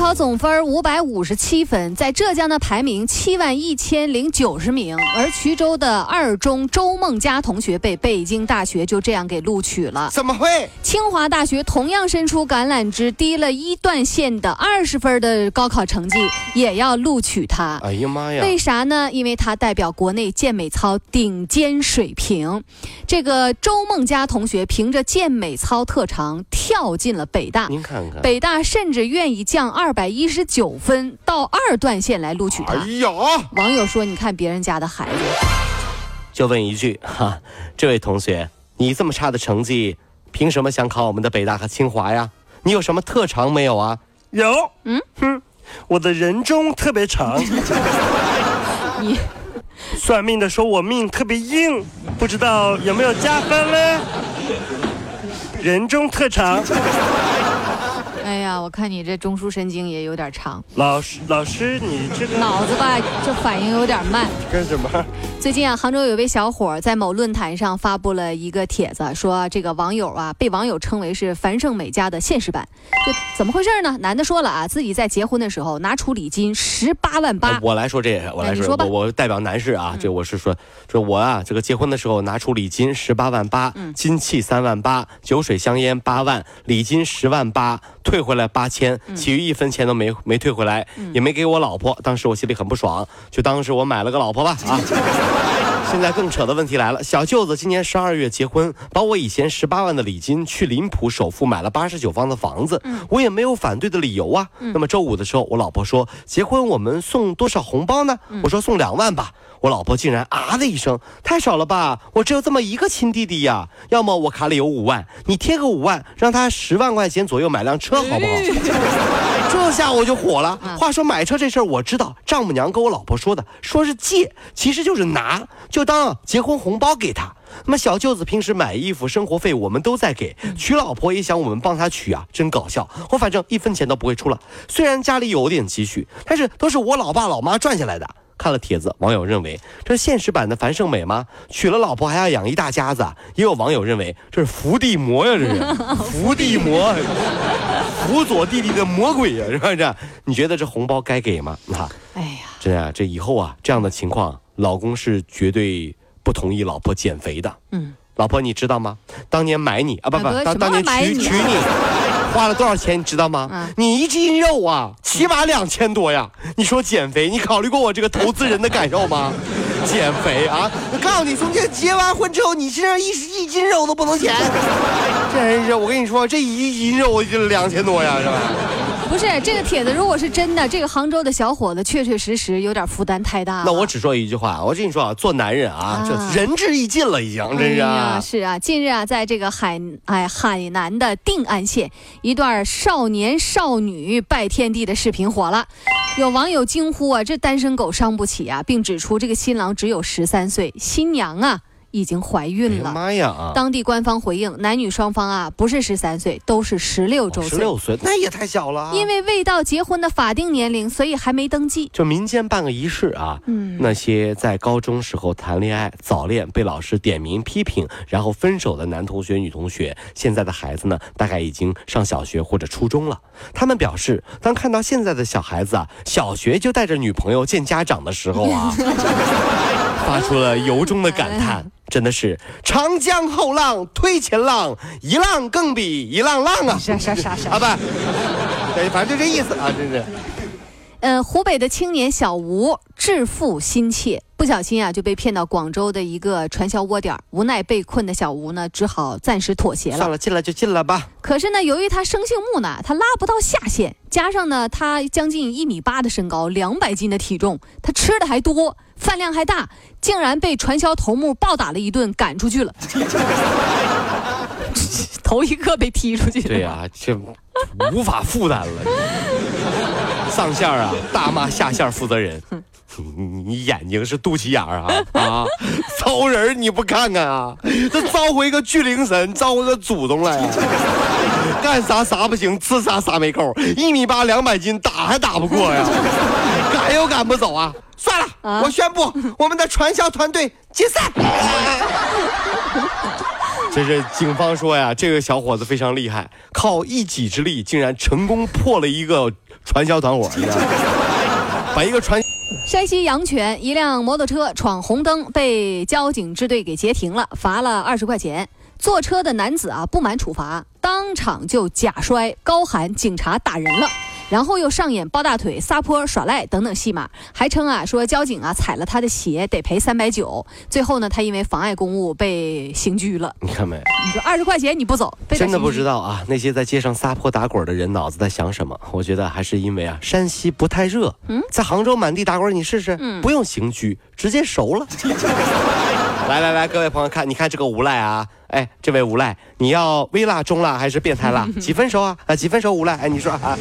高考总分五百五十七分，在浙江的排名七万一千零九十名，而衢州的二中周梦佳同学被北京大学就这样给录取了。怎么会？清华大学同样伸出橄榄枝，低了一段线的二十分的高考成绩也要录取他。哎呀妈呀！为啥呢？因为他代表国内健美操顶尖水平。这个周梦佳同学凭着健美操特长跳进了北大。您看看，北大甚至愿意降二百一十九分到二段线来录取他。哎呀，网友说：“你看别人家的孩子，就问一句哈，这位同学，你这么差的成绩，凭什么想考我们的北大和清华呀？你有什么特长没有啊？有，嗯哼，我的人中特别长，你 算命的说我命特别硬，不知道有没有加分嘞？人中特长，哎呀，我看你这中枢神经也有点长，老师老师你这个脑子吧这反应有点慢。干什么？最近啊，杭州有位小伙在某论坛上发布了一个帖子，说这个网友啊被网友称为是樊胜美家的现实版，就怎么回事呢？男的说了啊，自己在结婚的时候拿出礼金十八万八，我来说这，我来说，我我代表男士啊，这我是说，说我啊，这个结婚的时候拿出礼金十八万八，金器三万八，酒水香烟八万，礼金十万八，退回来八千，其余一分钱都没没退回来，也没给我老婆。当时我心里很不爽，就当是我买了个老婆吧啊。现在更扯的问题来了，小舅子今年十二月结婚，把我以前十八万的礼金去临浦首付买了八十九方的房子，我也没有反对的理由啊。那么周五的时候，我老婆说结婚我们送多少红包呢？我说送两万吧。我老婆竟然啊的一声，太少了吧？我只有这么一个亲弟弟呀，要么我卡里有五万，你贴个五万，让他十万块钱左右买辆车好不好？这下我就火了。话说买车这事儿我知道，丈母娘跟我老婆说的，说是借，其实就是拿，就当结婚红包给他。那么小舅子平时买衣服、生活费我们都在给，娶老婆也想我们帮他娶啊，真搞笑。我反正一分钱都不会出了，虽然家里有点积蓄，但是都是我老爸老妈赚下来的。看了帖子，网友认为这是现实版的樊胜美吗？娶了老婆还要养一大家子啊？也有网友认为这是伏地魔呀，这是 伏地魔，辅佐弟弟的魔鬼呀，是不是？你觉得这红包该给吗？啊，哎呀，真的啊，这以后啊，这样的情况，老公是绝对不同意老婆减肥的。嗯，老婆，你知道吗？当年买你啊，不不当当年娶娶你，花了多少钱？你知道吗？嗯你一斤肉啊，起码两千多呀！你说减肥，你考虑过我这个投资人的感受吗？减肥啊！我告诉你，从这结完婚之后，你身上一一斤肉都不能减。真是，我跟你说，这一斤肉就两千多呀，是吧？不是这个帖子，如果是真的，这个杭州的小伙子确确实实有点负担太大了。那我只说一句话，我跟你说啊，做男人啊，啊这仁至义尽了，已经，真是啊。是啊，近日啊，在这个海哎海南的定安县，一段少年少女拜天地的视频火了，有网友惊呼啊，这单身狗伤不起啊，并指出这个新郎只有十三岁，新娘啊已经怀孕了。妈呀啊！当地官方回应，男女双方啊不是十三岁，都是十六周岁，十六岁，那也太小了啊。因为未到结婚的法定年龄，所以还没登记。就民间办个仪式啊，嗯那些在高中时候谈恋爱、早恋被老师点名批评，然后分手的男同学、女同学，现在的孩子呢，大概已经上小学或者初中了。他们表示，当看到现在的小孩子啊，小学就带着女朋友见家长的时候啊，发出了由衷的感叹。真的是长江后浪推前浪，一浪更比一浪浪啊！啥啥啥啥啊不，对，反正就这意思啊，真是。呃，湖北的青年小吴致富心切，不小心啊就被骗到广州的一个传销窝点，无奈被困的小吴呢，只好暂时妥协了。算了，进来就进来吧。可是呢，由于他生性木讷，他拉不到下线，加上呢他将近一米八的身高，两百斤的体重，他吃的还多，饭量还大，竟然被传销头目暴打了一顿，赶出去了。头一个被踢出去。对呀、这无法负担了。上线啊，大骂下线负责人，你你眼睛是肚脐眼儿啊啊！招人你不看看啊？这招回个巨灵神，招回个祖宗来啊！干啥啥不行，吃啥啥没够，一米八两百斤，打还打不过呀？赶又赶不走啊！算了，啊我宣布我们的传销团队解散。这是警方说呀，这个小伙子非常厉害，靠一己之力竟然成功破了一个传销团伙？把一个传山西阳泉一辆摩托车闯红灯，被交警支队给截停了，罚了二十块钱。坐车的男子啊不满处罚，当场就假摔，高喊“警察打人了”，然后又上演抱大腿、撒泼、耍赖等等戏码，还称啊说交警啊踩了他的鞋，得赔三百九。最后呢，他因为妨碍公务被刑拘了。你看没？你说二十块钱你不走，被真的不知道啊，那些在街上撒泼打滚的人脑子在想什么？我觉得还是因为啊，山西不太热。嗯，在杭州满地打滚，你试试，嗯不用刑拘，直接熟了。来来来，各位朋友看，你看这个无赖啊，哎，这位无赖，你要微辣、中辣还是变态辣？几分熟啊？啊，几分熟无赖？哎，你说啊？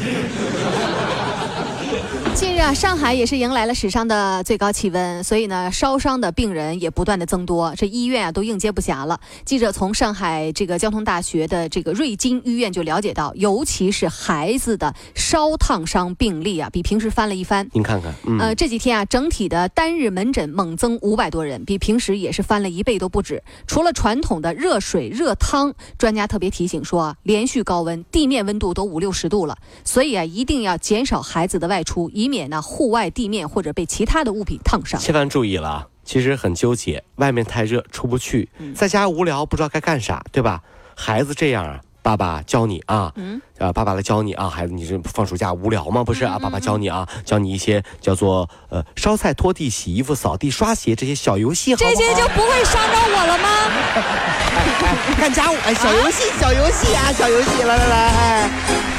近日啊，上海也是迎来了史上的最高气温，所以呢，烧伤的病人也不断的增多，这医院啊都应接不暇了。记者从上海这个交通大学的这个瑞金医院就了解到，尤其是孩子的烧烫伤病例啊，比平时翻了一番。您看看，嗯，呃，这几天啊，整体的单日门诊猛增五百多人，比平时也是翻了一倍都不止。除了传统的热水、热汤，专家特别提醒说啊，连续高温，地面温度都五六十度了，所以啊，一定要减少孩子的外出，以免呢户外地面或者被其他的物品烫伤。千万注意了啊！其实很纠结，外面太热出不去，在家无聊不知道该干啥，对吧？孩子这样啊，爸爸教你啊，嗯啊，爸爸来教你啊，孩子，你这放暑假无聊吗？不是啊，爸爸教你啊，教你一些叫做呃烧菜、拖地、洗衣服、扫地、刷鞋这些小游戏，好好这些就不会伤着我了吗？干家务，哎，小游戏，小游戏啊，小游戏，来来来，哎。